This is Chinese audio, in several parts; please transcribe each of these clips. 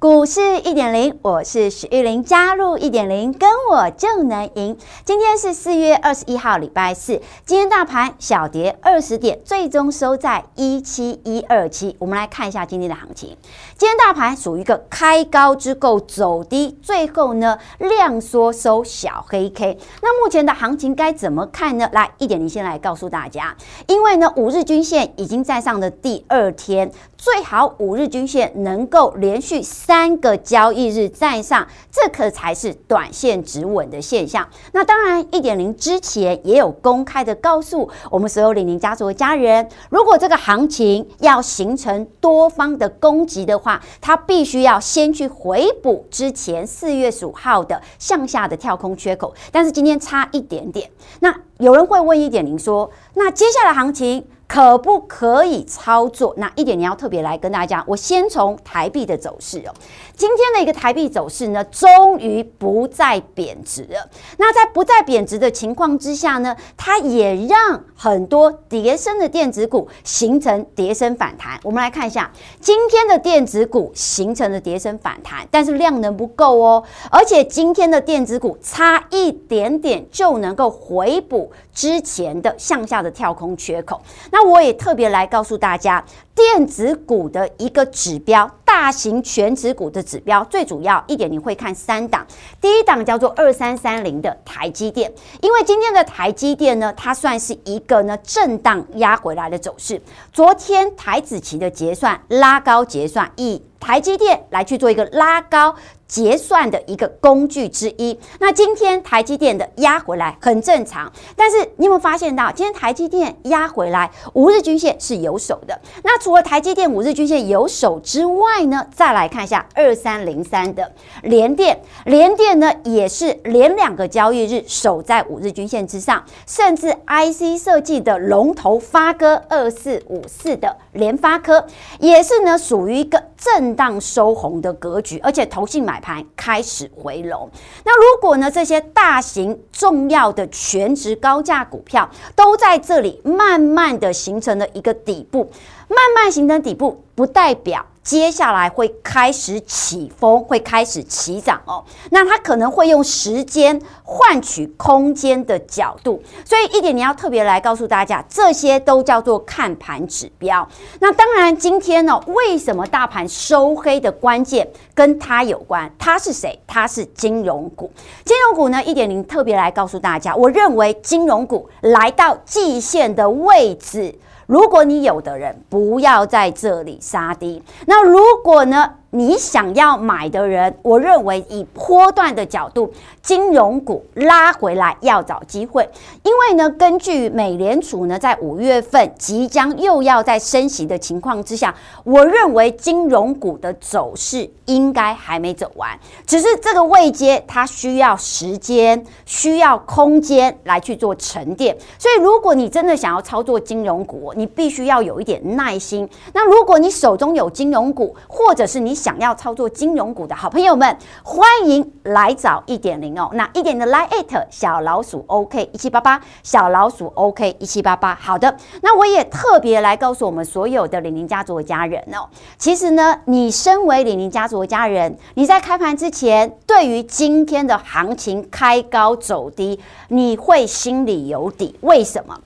股市一点零，我是许玉玲，加入一点零，跟我就能赢。今天是四月二十一号，礼拜四。今天大盘小跌二十点，最终收在一七一二七。我们来看一下今天的行情。今天大盘属于一个开高之后走低，最后呢量缩收小黑 K。那目前的行情该怎么看呢？来，一点零先来告诉大家，因为呢五日均线已经在上的第二天，最好五日均线能够连续。三个交易日站上，这可才是短线止稳的现象。那当然，一点零之前也有公开的告诉我们所有李宁家族的家人，如果这个行情要形成多方的攻击的话，它必须要先去回补之前四月十五号的向下的跳空缺口。但是今天差一点点。那有人会问一点零说，那接下来行情？可不可以操作？那一点你要特别来跟大家讲，我先从台币的走势哦。今天的一个台币走势呢，终于不再贬值了。那在不再贬值的情况之下呢，它也让很多跌升的电子股形成跌升反弹。我们来看一下今天的电子股形成的跌升反弹，但是量能不够哦，而且今天的电子股差一点点就能够回补之前的向下的跳空缺口。那那我也特别来告诉大家，电子股的一个指标，大型全值股的指标，最主要一点，你会看三档。第一档叫做二三三零的台积电，因为今天的台积电呢，它算是一个呢震荡压回来的走势。昨天台子期的结算拉高结算，以台积电来去做一个拉高。结算的一个工具之一。那今天台积电的压回来很正常，但是你有没有发现到，今天台积电压回来，五日均线是有守的。那除了台积电五日均线有守之外呢，再来看一下二三零三的联电，联电呢也是连两个交易日守在五日均线之上，甚至 IC 设计的龙头发哥二四五四的联发科也是呢属于一个震荡收红的格局，而且投信买。盘开始回笼，那如果呢，这些大型重要的全值高价股票都在这里慢慢的形成了一个底部，慢慢形成底部，不代表。接下来会开始起风，会开始起涨哦。那它可能会用时间换取空间的角度，所以一点你要特别来告诉大家，这些都叫做看盘指标。那当然，今天呢，为什么大盘收黑的关键跟它有关？它是谁？它是金融股。金融股呢，一点零特别来告诉大家，我认为金融股来到季线的位置。如果你有的人不要在这里杀低，那如果呢？你想要买的人，我认为以波段的角度，金融股拉回来要找机会，因为呢，根据美联储呢在五月份即将又要在升息的情况之下，我认为金融股的走势应该还没走完，只是这个位阶它需要时间、需要空间来去做沉淀。所以，如果你真的想要操作金融股，你必须要有一点耐心。那如果你手中有金融股，或者是你想要操作金融股的好朋友们，欢迎来找一点零哦。那一点的 Line@ 小老鼠 OK 一七八八，小老鼠 OK 一七八八。好的，那我也特别来告诉我们所有的李宁家族的家人哦。其实呢，你身为李宁家族的家人，你在开盘之前，对于今天的行情开高走低，你会心里有底。为什么？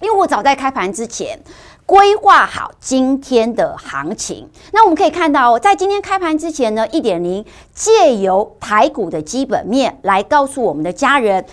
因为我早在开盘之前。规划好今天的行情，那我们可以看到，在今天开盘之前呢，一点零借由台股的基本面来告诉我们的家人，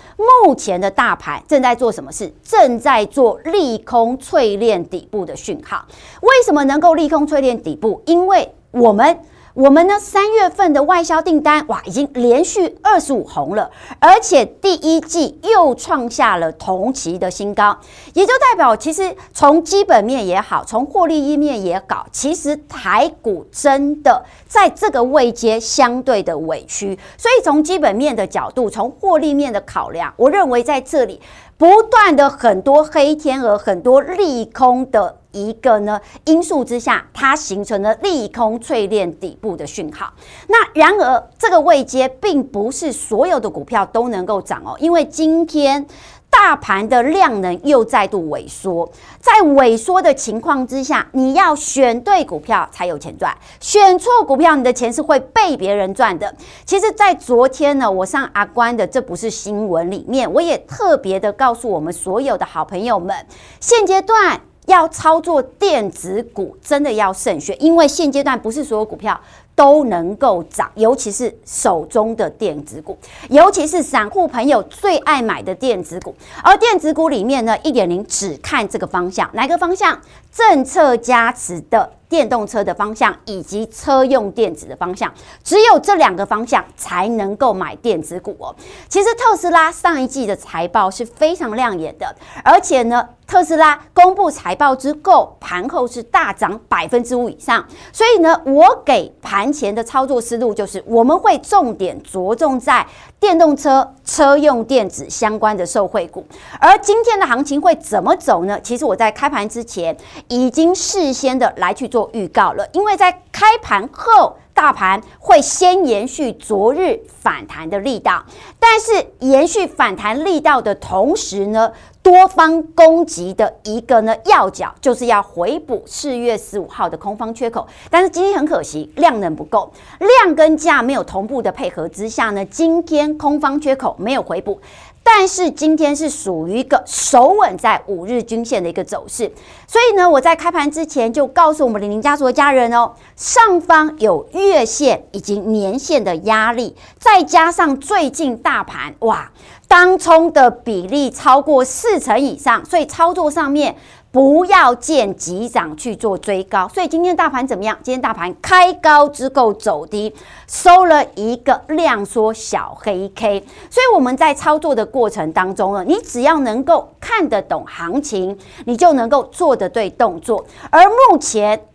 目前的大盘正在做什么事？正在做利空淬炼底部的讯号。为什么能够利空淬炼底部？因为我们我们呢，三月份的外销订单哇，已经连续二十五红了，而且第一季又创下了同期的新高，也就代表其实从基本面也好，从获利一面也好，其实台股真的在这个位阶相对的委屈，所以从基本面的角度，从获利面的考量，我认为在这里不断的很多黑天鹅，很多利空的。一个呢因素之下，它形成了利空淬炼底部的讯号。那然而这个位阶并不是所有的股票都能够涨哦，因为今天大盘的量能又再度萎缩。在萎缩的情况之下，你要选对股票才有钱赚，选错股票，你的钱是会被别人赚的。其实，在昨天呢，我上阿关的这不是新闻里面，我也特别的告诉我们所有的好朋友们，现阶段。要操作电子股，真的要慎选，因为现阶段不是所有股票都能够涨，尤其是手中的电子股，尤其是散户朋友最爱买的电子股。而电子股里面呢，一点零只看这个方向，哪个方向？政策加持的。电动车的方向以及车用电子的方向，只有这两个方向才能够买电子股哦。其实特斯拉上一季的财报是非常亮眼的，而且呢，特斯拉公布财报之后，盘后是大涨百分之五以上。所以呢，我给盘前的操作思路就是，我们会重点着重在电动车、车用电子相关的受惠股。而今天的行情会怎么走呢？其实我在开盘之前已经事先的来去做。预告了，因为在开盘后，大盘会先延续昨日反弹的力道，但是延续反弹力道的同时呢，多方攻击的一个呢要角就是要回补四月十五号的空方缺口，但是今天很可惜量能不够，量跟价没有同步的配合之下呢，今天空方缺口没有回补。但是今天是属于一个守稳在五日均线的一个走势，所以呢，我在开盘之前就告诉我们李宁家族的家人哦，上方有月线以及年线的压力，再加上最近大盘哇，当冲的比例超过四成以上，所以操作上面。不要见急涨去做追高，所以今天大盘怎么样？今天大盘开高之后走低，收了一个量缩小黑 K。所以我们在操作的过程当中呢，你只要能够看得懂行情，你就能够做得对动作。而目前，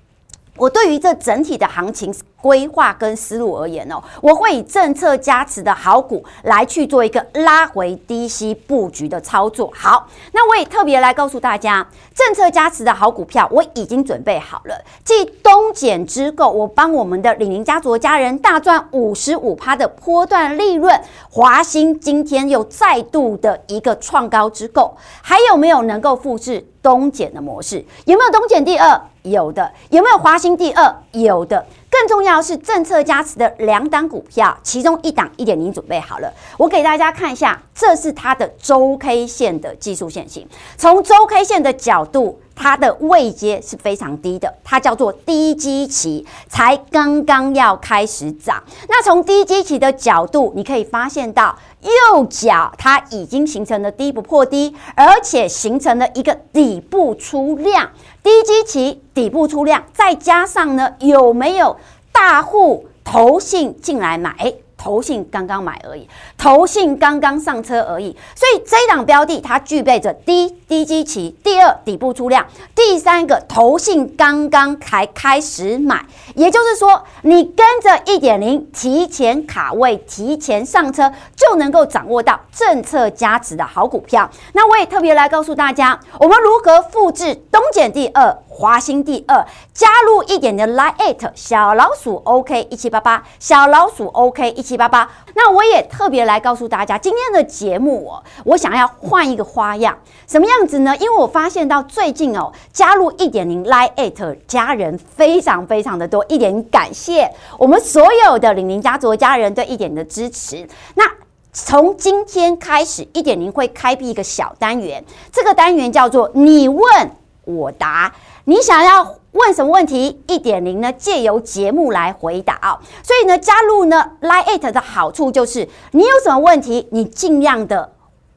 我对于这整体的行情。规划跟思路而言哦，我会以政策加持的好股来去做一个拉回低吸布局的操作。好，那我也特别来告诉大家，政策加持的好股票我已经准备好了。继东减之后，我帮我们的李宁家族的家人大赚五十五趴的波段利润。华兴今天又再度的一个创高之后，还有没有能够复制东减的模式？有没有东减第二？有的。有没有华兴第二？有的。更重要是政策加持的两档股票，其中一档一点零准备好了，我给大家看一下，这是它的周 K 线的技术线型。从周 K 线的角度，它的位阶是非常低的，它叫做低基期，才刚刚要开始涨。那从低基期的角度，你可以发现到右脚它已经形成了低不破低，而且形成了一个底部出量。低基期底部出量，再加上呢，有没有大户投信进来买？投信刚刚买而已，投信刚刚上车而已，所以这一档标的它具备着第一低基期，第二底部出量，第三个投信刚刚才开始买，也就是说你跟着一点零提前卡位，提前上车就能够掌握到政策加持的好股票。那我也特别来告诉大家，我们如何复制东减第二。华兴第二，加入一点的 Line@ 小老鼠 OK 一七八八，小老鼠 OK 一七八八。那我也特别来告诉大家，今天的节目哦，我想要换一个花样，什么样子呢？因为我发现到最近哦，加入一点零 Line@ 家人非常非常的多，一点感谢我们所有的零零家族的家人对一点的支持。那从今天开始，一点零会开辟一个小单元，这个单元叫做你问我答。你想要问什么问题？一点零呢，借由节目来回答哦。所以呢，加入呢 Line@ 的好处就是，你有什么问题，你尽量的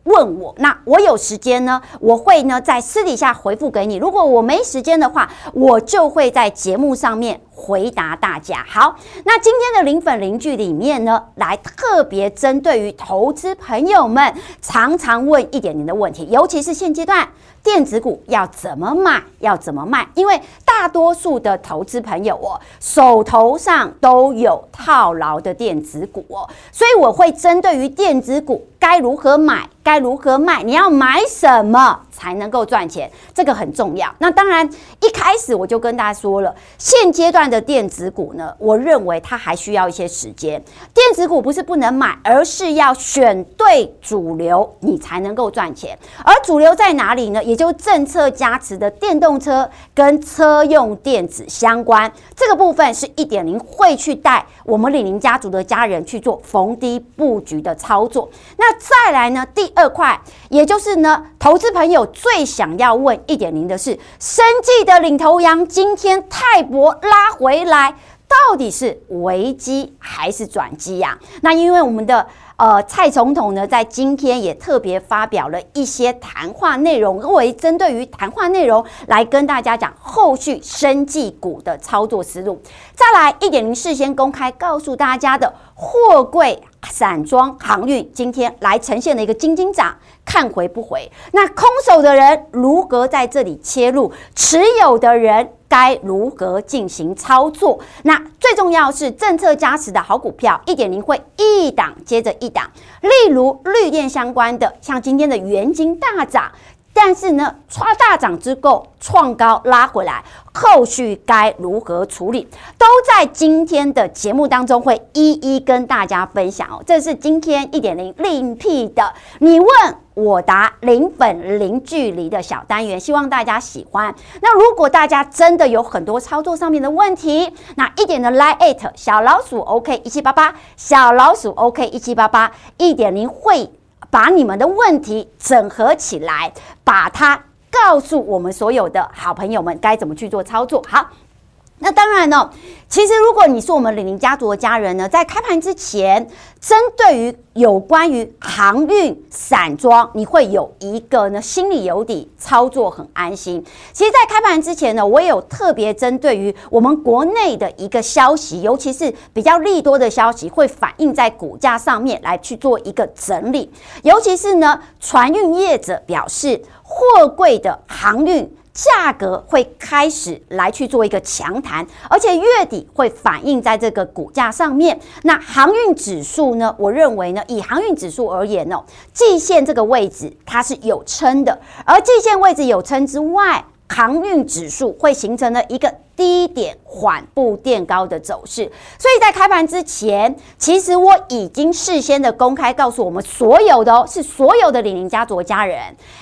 问我。那我有时间呢，我会呢在私底下回复给你。如果我没时间的话，我就会在节目上面回答大家。好，那今天的零粉零句里面呢，来特别针对于投资朋友们常常问一点零的问题，尤其是现阶段。电子股要怎么买？要怎么卖？因为大多数的投资朋友哦，手头上都有套牢的电子股哦，所以我会针对于电子股该如何买，该如何卖，你要买什么才能够赚钱？这个很重要。那当然，一开始我就跟大家说了，现阶段的电子股呢，我认为它还需要一些时间。电子股不是不能买，而是要选对主流，你才能够赚钱。而主流在哪里呢？也就政策加持的电动车跟车用电子相关，这个部分是一点零会去带我们李宁家族的家人去做逢低布局的操作。那再来呢，第二块，也就是呢，投资朋友最想要问一点零的是，生计的领头羊今天泰博拉回来，到底是危机还是转机呀？那因为我们的。呃，蔡总统呢，在今天也特别发表了一些谈话内容，为针对于谈话内容来跟大家讲后续生技股的操作思路。再来一点零，事先公开告诉大家的货柜、散装、航运，今天来呈现了一个金金涨，看回不回。那空手的人如何在这里切入？持有的人。该如何进行操作？那最重要是政策加持的好股票，一点零会一档接着一档。例如绿电相关的，像今天的元晶大涨，但是呢，刷大涨之后创高拉回来，后续该如何处理？都在今天的节目当中会一一跟大家分享哦。这是今天一点零另辟的，你问。我答零粉零距离的小单元，希望大家喜欢。那如果大家真的有很多操作上面的问题，那一点的 Line@ 小老鼠 OK 一七八八，小老鼠 OK 一七八八，一点零会把你们的问题整合起来，把它告诉我们所有的好朋友们该怎么去做操作。好。那当然呢，其实如果你是我们李宁家族的家人呢，在开盘之前，针对于有关于航运散装，你会有一个呢心里有底，操作很安心。其实，在开盘之前呢，我也有特别针对于我们国内的一个消息，尤其是比较利多的消息，会反映在股价上面来去做一个整理。尤其是呢，船运业者表示，货柜的航运。价格会开始来去做一个强弹，而且月底会反映在这个股价上面。那航运指数呢？我认为呢，以航运指数而言哦，季线这个位置它是有撑的，而季线位置有撑之外，航运指数会形成了一个低点缓步垫高的走势。所以在开盘之前，其实我已经事先的公开告诉我们所有的哦，是所有的李宁家族家人，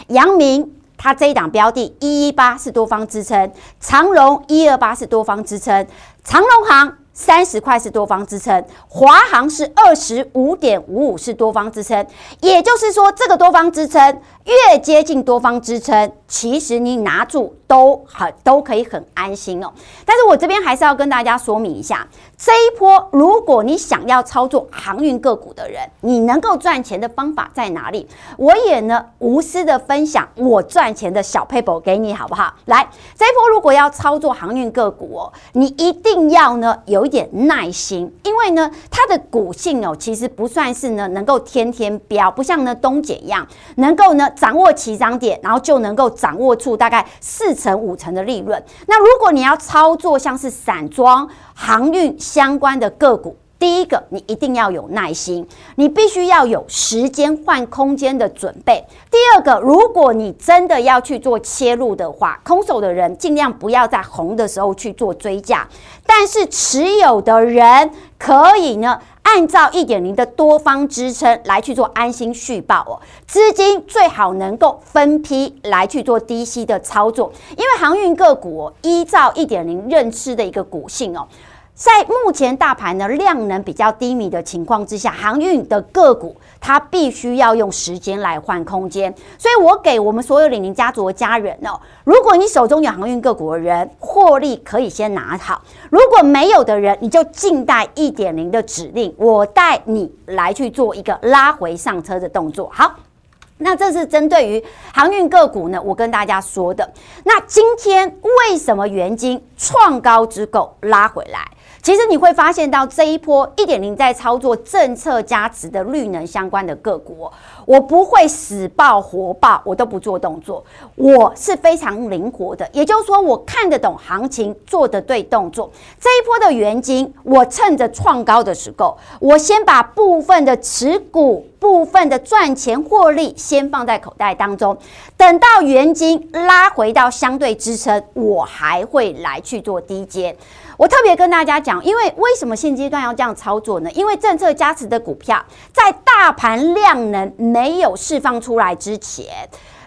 阳明。它这一档标的，一一八是多方支撑，长荣一二八是多方支撑，长荣行三十块是多方支撑，华航是二十五点五五是多方支撑，也就是说，这个多方支撑越接近多方支撑，其实你拿住都很都可以很安心哦。但是我这边还是要跟大家说明一下。这一波，如果你想要操作航运个股的人，你能够赚钱的方法在哪里？我也呢无私的分享我赚钱的小 paper 给你，好不好？来，这一波如果要操作航运个股哦，你一定要呢有一点耐心，因为呢它的股性哦其实不算是呢能够天天飙，不像呢东姐一样能够呢掌握起涨点，然后就能够掌握住大概四成五成的利润。那如果你要操作像是散装航运，相关的个股，第一个你一定要有耐心，你必须要有时间换空间的准备。第二个，如果你真的要去做切入的话，空手的人尽量不要在红的时候去做追价，但是持有的人可以呢，按照一点零的多方支撑来去做安心续报哦。资金最好能够分批来去做低吸的操作，因为航运个股，依照一点零认知的一个股性哦。在目前大盘的量能比较低迷的情况之下，航运的个股它必须要用时间来换空间，所以我给我们所有李宁家族的家人哦，如果你手中有航运个股的人，获利可以先拿好；如果没有的人，你就静待一点零的指令，我带你来去做一个拉回上车的动作。好。那这是针对于航运个股呢，我跟大家说的。那今天为什么元金创高之后拉回来。其实你会发现到这一波一点零在操作政策加持的绿能相关的个股，我不会死抱活抱，我都不做动作，我是非常灵活的。也就是说，我看得懂行情，做得对动作。这一波的元金，我趁着创高的时候，我先把部分的持股、部分的赚钱获利先放在口袋当中，等到元金拉回到相对支撑，我还会来去做低接。我特别跟大家讲，因为为什么现阶段要这样操作呢？因为政策加持的股票，在大盘量能没有释放出来之前，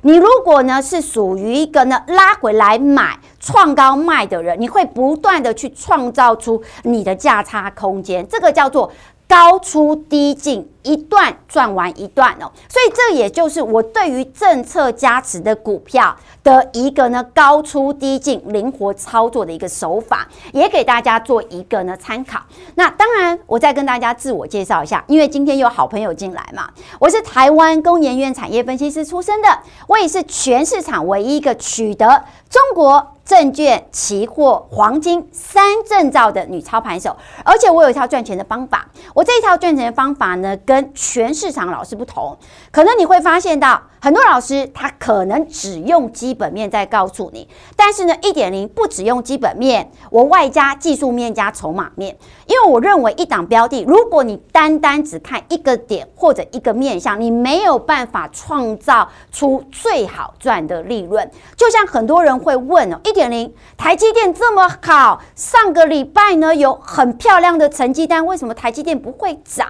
你如果呢是属于一个呢拉回来买、创高卖的人，你会不断的去创造出你的价差空间，这个叫做高出低进。一段赚完一段哦，所以这也就是我对于政策加持的股票的一个呢高出低进、灵活操作的一个手法，也给大家做一个呢参考。那当然，我再跟大家自我介绍一下，因为今天有好朋友进来嘛，我是台湾工研院产业分析师出身的，我也是全市场唯一一个取得中国证券、期货、黄金三证照的女操盘手，而且我有一套赚钱的方法，我这一套赚钱的方法呢，跟全市场老师不同，可能你会发现到很多老师他可能只用基本面在告诉你，但是呢，一点零不只用基本面，我外加技术面加筹码面，因为我认为一档标的，如果你单单只看一个点或者一个面向，你没有办法创造出最好赚的利润。就像很多人会问哦，一点零台积电这么好，上个礼拜呢有很漂亮的成绩单，为什么台积电不会涨？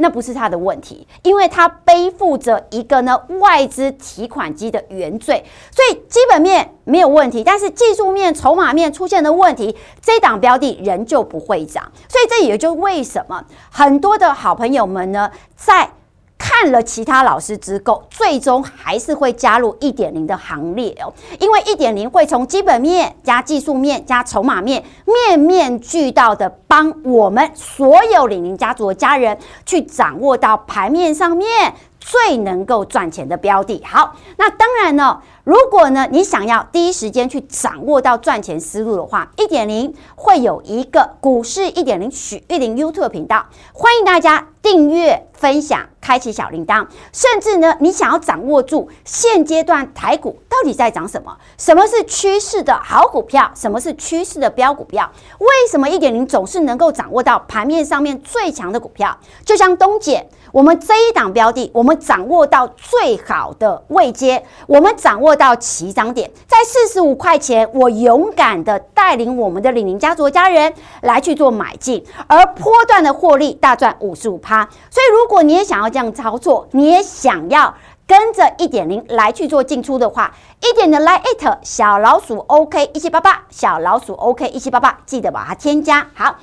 那不是他的问题，因为他背负着一个呢外资提款机的原罪，所以基本面没有问题，但是技术面、筹码面出现的问题，这档标的仍旧不会涨。所以这也就为什么很多的好朋友们呢，在看了其他老师之后，最终还是会加入一点零的行列哦，因为一点零会从基本面加技术面加筹码面，面面俱到的帮我们所有李宁家族的家人去掌握到盘面上面最能够赚钱的标的。好，那当然呢。如果呢，你想要第一时间去掌握到赚钱思路的话，一点零会有一个股市一点零许玉玲 YouTube 频道，欢迎大家订阅、分享、开启小铃铛。甚至呢，你想要掌握住现阶段台股到底在涨什么，什么是趋势的好股票，什么是趋势的标股票，为什么一点零总是能够掌握到盘面上面最强的股票？就像东姐。我们这一档标的，我们掌握到最好的位阶，我们掌握到起涨点，在四十五块钱，我勇敢的带领我们的李宁家族家人来去做买进，而波段的获利大赚五十五趴。所以，如果你也想要这样操作，你也想要跟着一点零来去做进出的话，一点零来 it 小老鼠 OK 一七八八，小老鼠 OK 一七八八，记得把它添加好。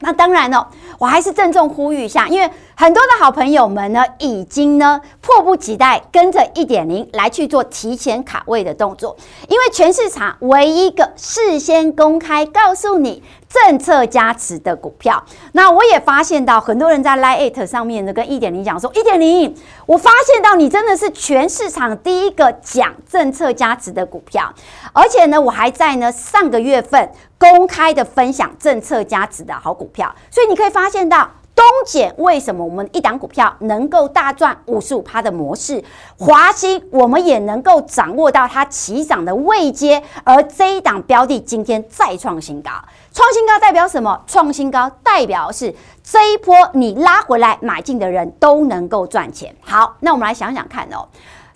那当然了，我还是郑重呼吁一下，因为很多的好朋友们呢，已经呢迫不及待跟着一点零来去做提前卡位的动作，因为全市场唯一一个事先公开告诉你政策加持的股票。那我也发现到很多人在 Line 上面呢跟一点零讲说，一点零，我发现到你真的是全市场第一个讲政策加持的股票，而且呢，我还在呢上个月份。公开的分享政策加持的好股票，所以你可以发现到东碱为什么我们一档股票能够大赚五十五趴的模式，华兴我们也能够掌握到它起涨的位阶，而这一档标的今天再创新高，创新高代表什么？创新高代表是这一波你拉回来买进的人都能够赚钱。好，那我们来想想看哦。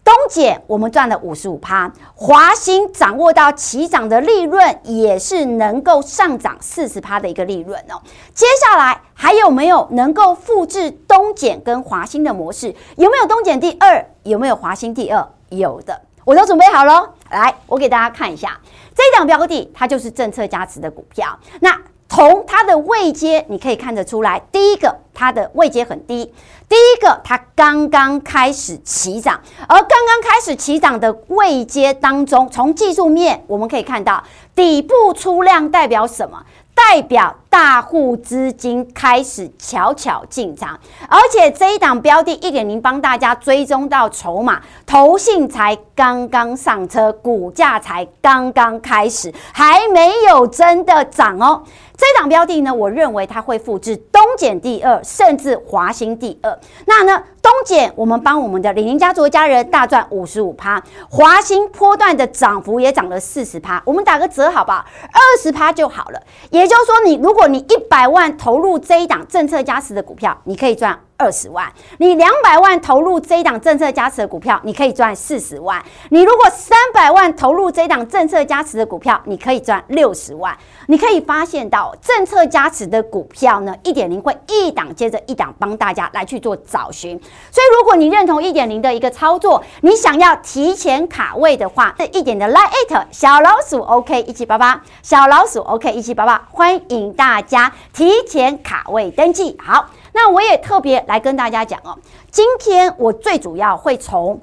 东碱我们赚了五十五趴，华兴掌握到起涨的利润，也是能够上涨四十趴的一个利润哦。接下来还有没有能够复制东碱跟华兴的模式？有没有东碱第二？有没有华兴第二？有的，我都准备好了。来，我给大家看一下这一档标的，它就是政策加持的股票。那从它的位阶，你可以看得出来，第一个它的位阶很低，第一个它刚刚开始起涨，而刚刚开始起涨的位阶当中，从技术面我们可以看到底部出量代表什么？代表大户资金开始悄悄进场，而且这一档标的一点零帮大家追踪到筹码，投信才刚刚上车，股价才刚刚开始，还没有真的涨哦。这档标的呢，我认为它会复制东碱第二，甚至华兴第二。那呢，东碱我们帮我们的李宁家族的家人大赚五十五趴，华兴波段的涨幅也涨了四十趴。我们打个折好不好？二十趴就好了。也就是说，你如果你一百万投入这一档政策加持的股票，你可以赚。二十万，你两百万投入这一档政策加持的股票，你可以赚四十万。你如果三百万投入这一档政策加持的股票，你可以赚六十万。你可以发现到政策加持的股票呢，一点零会一档接着一档帮大家来去做找寻。所以，如果你认同一点零的一个操作，你想要提前卡位的话，这一点的 Line@ 小老鼠 OK 一七八八，小老鼠 OK 一七八八，欢迎大家提前卡位登记。好。那我也特别来跟大家讲哦，今天我最主要会从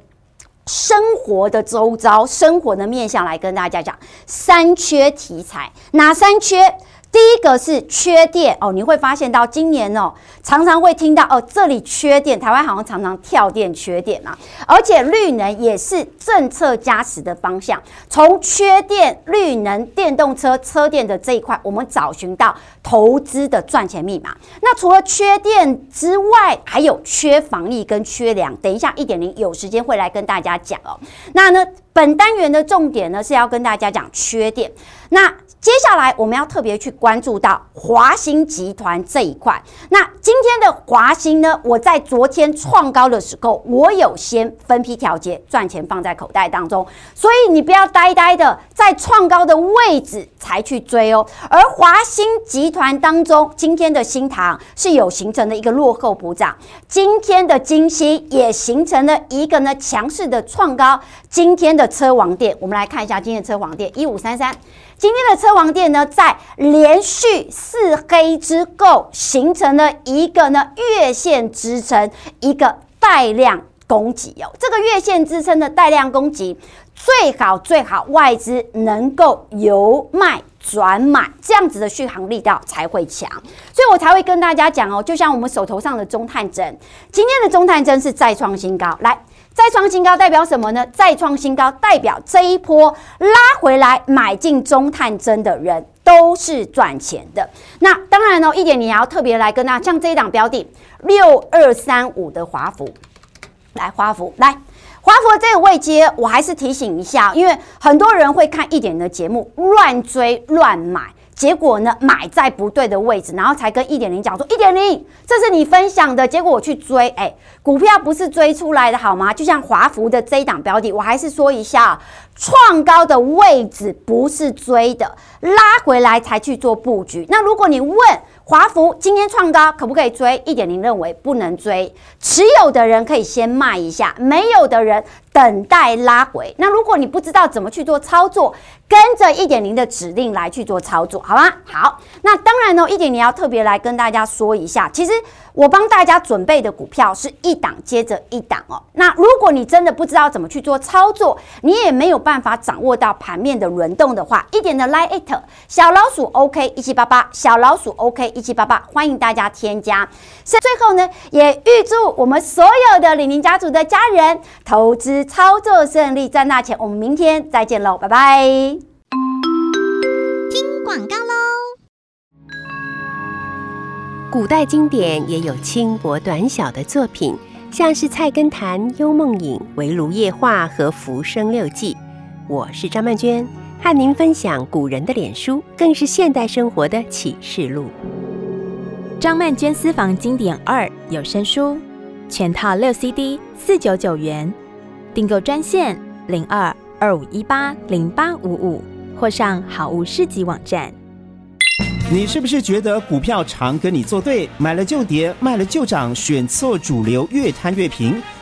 生活的周遭、生活的面向来跟大家讲三缺题材，哪三缺？第一个是缺电哦，你会发现到今年哦，常常会听到哦，这里缺电，台湾好像常常跳电缺电嘛，而且绿能也是政策加持的方向。从缺电、绿能、电动车、车电的这一块，我们找寻到投资的赚钱密码。那除了缺电之外，还有缺防疫跟缺粮。等一下一点零有时间会来跟大家讲哦。那呢，本单元的重点呢是要跟大家讲缺电。那接下来我们要特别去关注到华兴集团这一块。那今天的华兴呢，我在昨天创高的时候，我有先分批调节，赚钱放在口袋当中。所以你不要呆呆的在创高的位置才去追哦。而华兴集团当中，今天的新唐是有形成的一个落后补涨，今天的金星也形成了一个呢强势的创高。今天的车王电，我们来看一下今天的车王电一五三三。今天的车王店呢，在连续四黑之后，形成了一个呢月线支撑，一个带量攻击哦。这个月线支撑的带量攻击，最好最好外资能够由卖转买，这样子的续航力道才会强。所以我才会跟大家讲哦，就像我们手头上的中探针，今天的中探针是再创新高，来。再创新高代表什么呢？再创新高代表这一波拉回来买进中探针的人都是赚钱的。那当然呢，一点你也要特别来跟大家，像这一档标的六二三五的华孚，来华孚来华孚这个位阶，我还是提醒一下，因为很多人会看一点的节目乱追乱买。结果呢，买在不对的位置，然后才跟一点零讲说一点零，这是你分享的。结果我去追，哎，股票不是追出来的好吗？就像华孚的这一档标的，我还是说一下，创高的位置不是追的，拉回来才去做布局。那如果你问华孚今天创高可不可以追？一点零认为不能追，持有的人可以先卖一下，没有的人。等待拉回。那如果你不知道怎么去做操作，跟着一点零的指令来去做操作，好吗？好，那当然呢，一点零要特别来跟大家说一下，其实我帮大家准备的股票是一档接着一档哦。那如果你真的不知道怎么去做操作，你也没有办法掌握到盘面的轮动的话，一点的 Line@ 小老鼠 OK 一七八八，小老鼠 OK 一七八八，欢迎大家添加。最后呢，也预祝我们所有的李宁家族的家人投资。操作顺利，赚大钱！我们明天再见喽，拜拜！听广告喽。古代经典也有轻薄短小的作品，像是《菜根谭》《幽梦影》《围炉夜话》和《浮生六记》。我是张曼娟，和您分享古人的脸书，更是现代生活的启示录。张曼娟私房经典二有声书，全套六 CD，四九九元。订购专线零二二五一八零八五五，或上好物市集网站。你是不是觉得股票常跟你作对，买了就跌，卖了就涨，选错主流，越贪越平？